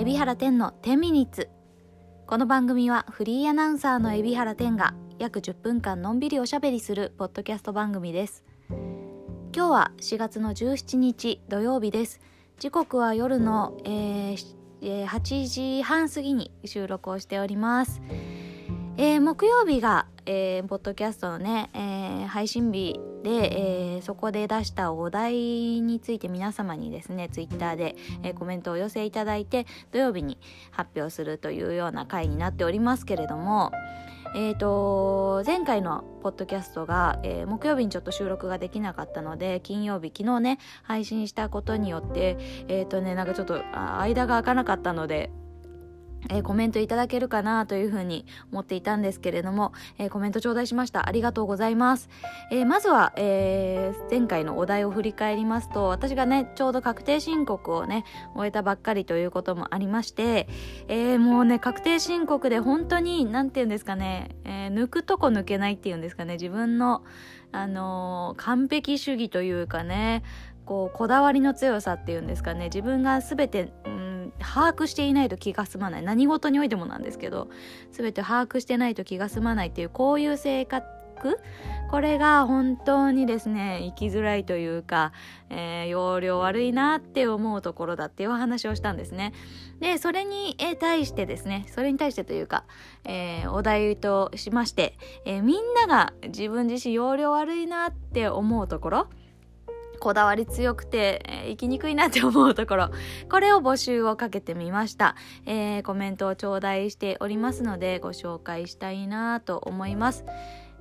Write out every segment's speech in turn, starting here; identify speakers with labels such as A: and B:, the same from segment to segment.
A: 海老原天の10ミニッツこの番組はフリーアナウンサーの海老原天が約10分間のんびりおしゃべりするポッドキャスト番組です。今日は4月の17日土曜日です。時刻は夜の、えー、8時半過ぎに収録をしております。えー、木曜日が、えー、ポッドキャストのね、えー、配信日で、えー、そこで出したお題について皆様にですねツイッターで、えー、コメントを寄せいただいて土曜日に発表するというような回になっておりますけれどもえーと、前回のポッドキャストが、えー、木曜日にちょっと収録ができなかったので金曜日昨日ね配信したことによってえっ、ー、とねなんかちょっと間が空かなかったのでえー、コメントいただけるかなというふうに思っていたんですけれども、えー、コメント頂戴しました。ありがとうございます。えー、まずは、え前回のお題を振り返りますと、私がね、ちょうど確定申告をね、終えたばっかりということもありまして、えもうね、確定申告で本当に、なんて言うんですかね、え抜くとこ抜けないっていうんですかね、自分の、あの完璧主義というかね、こう、こだわりの強さっていうんですかね、自分が全て、把握していないと気が済まない。何事においてもなんですけど全て把握してないと気が済まないっていうこういう性格。これが本当にですね生きづらいというか、えー、容量悪いなって思うところだっていうお話をしたんですね。でそれに対してですねそれに対してというか、えー、お題としまして、えー、みんなが自分自身容量悪いなって思うところこだわり強くて、えー、生きにくいなって思うところ、これを募集をかけてみました。えー、コメントを頂戴しておりますので、ご紹介したいなと思います。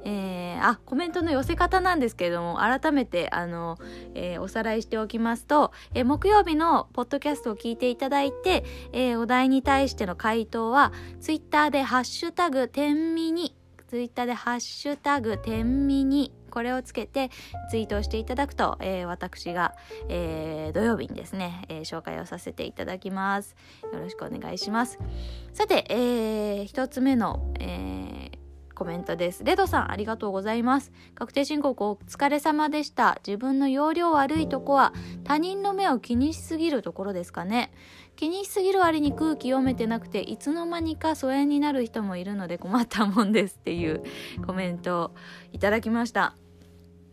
A: えー、あコメントの寄せ方なんですけれども改めてあの、えー、おさらいしておきますと、えー、木曜日のポッドキャストを聞いていただいて、えお題に対しての回答はツイッターで「ハッシュタグ天ミニ」ツイッターで「ハッシュタグ天ミニ」これをつけてツイートをしていただくと、えー、私が、えー、土曜日にですね、えー、紹介をさせていただきます。よろしくお願いします。さて、えー、一つ目の、えーコメントです。レドさん、ありがとうございます。確定申告お疲れ様でした。自分の容量悪いとこは他人の目を気にしすぎるところですかね。気にしすぎる割に空気読めてなくて、いつの間にか疎遠になる人もいるので困ったもんですっていうコメントをいただきました。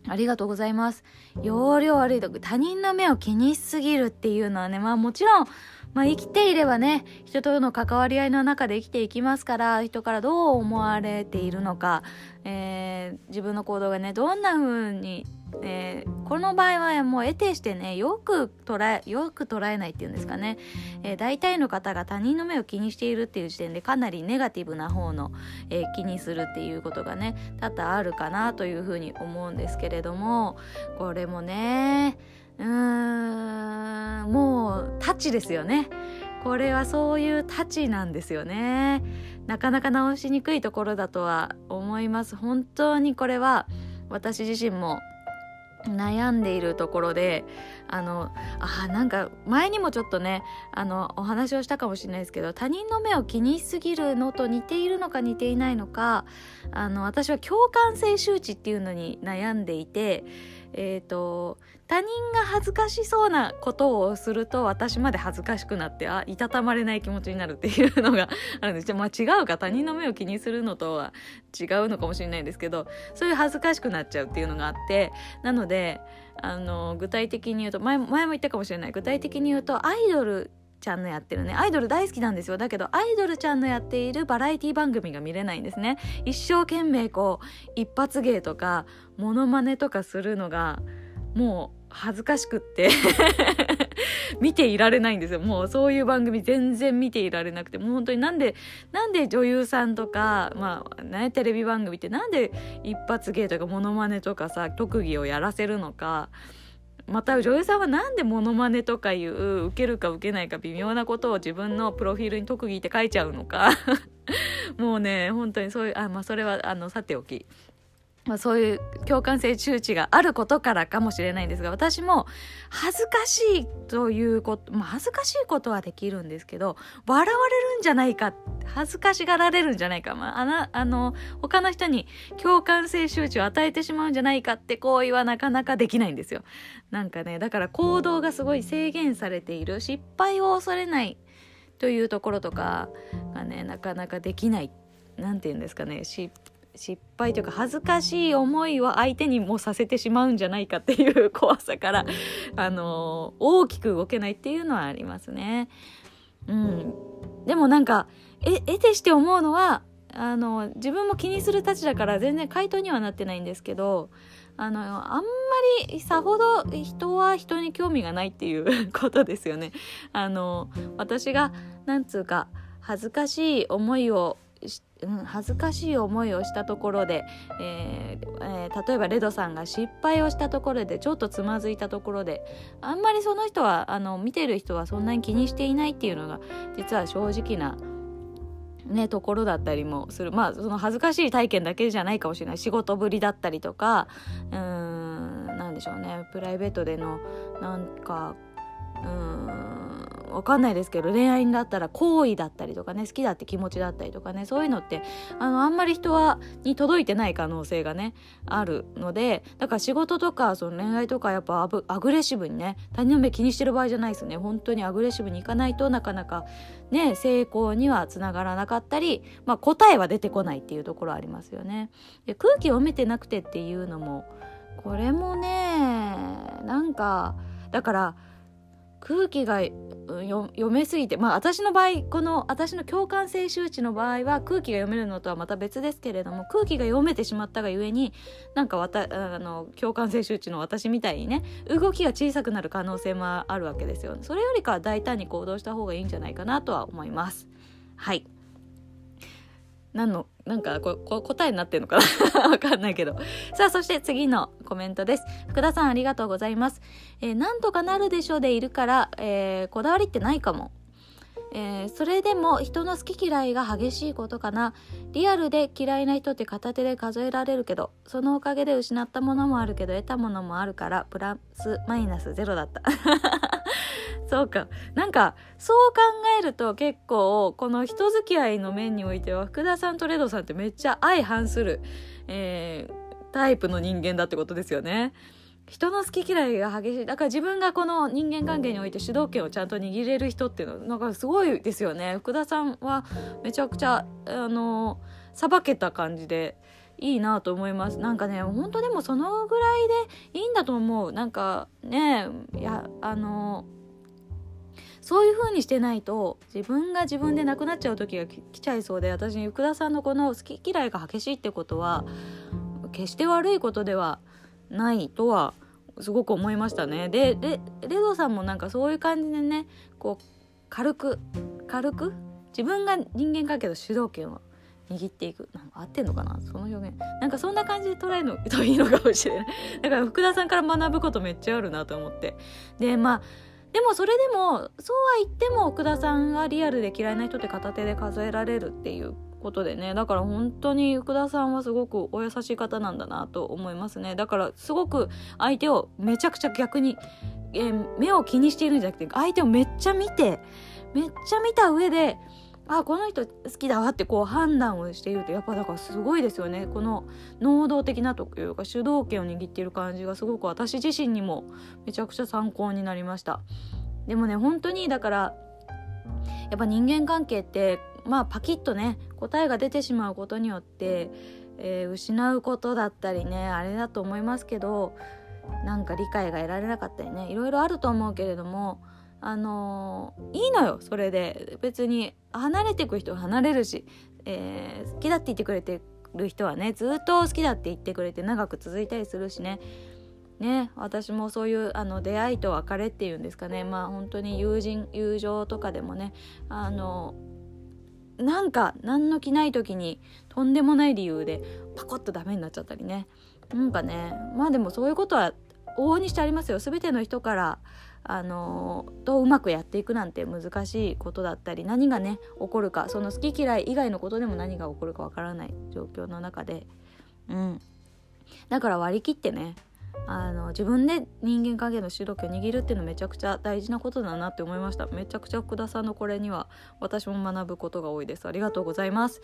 A: ありがとうございます。容量悪いと他人の目を気にしすぎるっていうのはね、まあもちろん、まあ生きていればね、人との関わり合いの中で生きていきますから、人からどう思われているのか、えー、自分の行動がね、どんな風にえー、この場合はもう得てしてねよく捉えよく捉えないっていうんですかね、えー、大体の方が他人の目を気にしているっていう時点でかなりネガティブな方の、えー、気にするっていうことがね多々あるかなというふうに思うんですけれどもこれもねうーんもうタチですよね。これはそういうタチなんですよね。なかなか直しにくいところだとは思います。本当にこれは私自身も悩んでいるところであのあなんか前にもちょっとねあのお話をしたかもしれないですけど他人の目を気にしすぎるのと似ているのか似ていないのかあの私は共感性周知っていうのに悩んでいてえっ、ー、と他人が恥ずかしそうなことをすると私まで恥ずかしくなってあいたたまれない気持ちになるっていうのがあるんです。まあ違うか他人の目を気にするのとは違うのかもしれないんですけどそういう恥ずかしくなっちゃうっていうのがあってなのであの具体的に言うと前前も言ったかもしれない。具体的に言うとアイドルちゃんのやってるね。アイドル大好きなんですよ。だけどアイドルちゃんのやっているバラエティ番組が見れないんですね。一生懸命こう一発芸とかモノマネとかするのがもう恥ずかしくって。見ていられないんですよ。もうそういう番組全然見ていられなくて、もう本当になんで、なんで女優さんとか、まあね、テレビ番組ってなんで一発芸とかモノマネとかさ、特技をやらせるのか、また女優さんは何でモノマネとかいう受けるか受けないか微妙なことを自分のプロフィールに特技って書いちゃうのか。もうね本当にそういうあまあそれはあのさておき。まあ、そういう共感性周知があることからかもしれないんですが私も恥ずかしいということ、まあ、恥ずかしいことはできるんですけど笑われるんじゃないか恥ずかしがられるんじゃないか、まあ、ああの他の人に共感性周知を与えてしまうんじゃないかって行為はなかなかできないんですよ。なんかねだから行動がすごい制限されている失敗を恐れないというところとかがねなかなかできない何て言うんですかね失失敗というか恥ずかしい思いを相手にもさせてしまうんじゃないかっていう怖さからあの大きく動けないっていうのはありますね。うん、でもなんかえ得てして思うのはあの自分も気にするたちだから全然回答にはなってないんですけどあのあんまりさほど人は人に興味がないっていう ことですよね。あの私がなんつうか恥ずかしい思いをうん、恥ずかしい思いをしたところで、えーえー、例えばレドさんが失敗をしたところでちょっとつまずいたところであんまりその人はあの見てる人はそんなに気にしていないっていうのが実は正直なね、ところだったりもする。まあ、その恥ずかしい体験だけじゃないかもしれない。仕事ぶりだったりとか、うん、なんでしょうね。プライベートでの、なんか、うーん、わかんないですけど恋愛だったら好意だったりとかね好きだって気持ちだったりとかねそういうのってあのあんまり人はに届いてない可能性がねあるのでだから仕事とかその恋愛とかやっぱアブアグレッシブにね他人の目気にしてる場合じゃないですね本当にアグレッシブにいかないとなかなかね成功にはつながらなかったり、まあ、答えは出てこないっていうところありますよね。で空気読めてなくてっていうのもこれもねなんかだから空気が読めすぎてまあ私の場合この私の共感性周知の場合は空気が読めるのとはまた別ですけれども空気が読めてしまったがゆえになんかわたあの共感性周知の私みたいにね動きが小さくなる可能性もあるわけですよそれよりかは大胆に行動した方がいいんじゃないかなとは思います。はい。何のなんかここ答えになってんのかな？わかんないけど。さあそして次のコメントです。福田さんありがとうございます、えー、なんとかなるでしょうでいるから、えー、こだわりってないかも。えー、それでも人の好き嫌いが激しいことかな。リアルで嫌いな人って片手で数えられるけどそのおかげで失ったものもあるけど得たものもあるからプラスマイナスゼロだった。そうか。なんかそう考えると結構この人付き合いの面においては福田さんとレドさんってめっちゃ相反する、えー、タイプの人間だってことですよね。人の好き嫌いが激しい。だから自分がこの人間関係において主導権をちゃんと握れる人っていうのなんかすごいですよね。福田さんはめちゃくちゃあのさばけた感じでいいなと思います。なんかね本当でもそのぐらいでいいんだと思う。なんかねいやあのそういう風にしてないと自分が自分で亡くなっちゃう時が来ちゃいそうで私福田さんのこの好き嫌いが激しいってことは決して悪いことではないとはすごく思いましたね。でレレドさんもなんかそういう感じでねこう軽く軽く自分が人間関係の主導権を握っていく合ってんのかな？その表現。なんかそんな感じで捉えるといいのかもしれない。だから福田さんから学ぶことめっちゃあるなと思って。でまあでもそれでもそうは言っても奥田さんがリアルで嫌いな人って片手で数えられるっていうことでね。だから本当に福田さんはすごくお優しい方なんだなと思いますね。だからすごく相手をめちゃくちゃ逆に、えー、目を気にしているんじゃなくて相手をめっちゃ見てめっちゃ見た上であこの人好きだわってこう判断をしているとやっぱだからすごいですよね。この能動的なというか主導権を握っている感じがすごく私自身にもめちゃくちゃ参考になりました。でもね本当にだからやっぱ人間関係ってまあパキッとね答えが出てしまうことによって、えー、失うことだったりねあれだと思いますけどなんか理解が得られなかったりねいろいろあると思うけれどもあのー、いいのよそれで。別に離れていく人は離れるし、えー、好きだって言ってくれてる人はねずっと好きだって言ってくれて長く続いたりするしね。ね私もそういうあの出会いと別れっていうんですかね。まあ本当に友人友情とかでもね。あのなんか何の気ない時にとんでもない理由でパコッとダメになっちゃったりね。なんかねまあでもそういうことは往々にしてありますよ。全ての人からあのとうまくやっていくなんて難しいことだったり何がね起こるかその好き嫌い以外のことでも何が起こるかわからない状況の中で。うん。だから割り切ってねあの自分で人間関係の主導権を握るっていうのめちゃくちゃ大事なことだなって思いました。めちゃくちゃ福田さんのこれには私も学ぶことが多いです。ありがとうございます。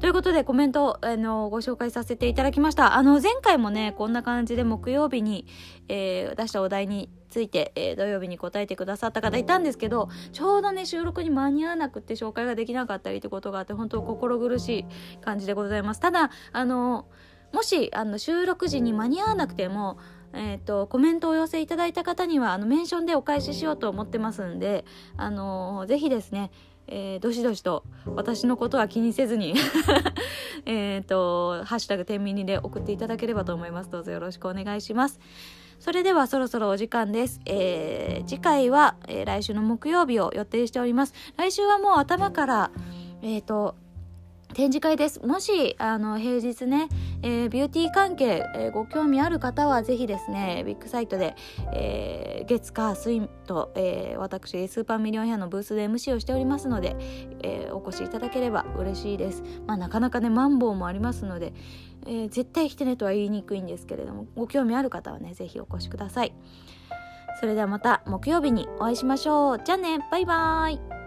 A: ということでコメントあのご紹介させていただきました。あの前回もねこんな感じで木曜日に、えー、出したお題について、えー、土曜日に答えてくださった方いたんですけどちょうどね収録に間に合わなくて紹介ができなかったりってことがあって本当心苦しい感じでございます。ただあのもしあの収録時に間に合わなくてもえーと、コメントをお寄せいただいた方にはあのメンションでお返ししようと思ってますんで、あのー、ぜひですね、えー、どしどしと私のことは気にせずに えと、ハッシュタグ天秤で送っていただければと思います。どうぞよろしくお願いします。それではそろそろお時間です。えー、次回は、えー、来週の木曜日を予定しております。来週はもう頭から、えっ、ー、と、展示会です。もし、あの、平日ね、えー、ビューティー関係、えー、ご興味ある方は、ぜひですね、ビッグサイトで、えー、月、火、水と、え私、スーパーミリオンヘアのブースで MC をしておりますので、えお越しいただければ嬉しいです。まあ、なかなかね、マンボウもありますので、え絶対来てねとは言いにくいんですけれども、ご興味ある方はね、ぜひお越しください。それではまた木曜日にお会いしましょう。じゃあね、バイバーイ。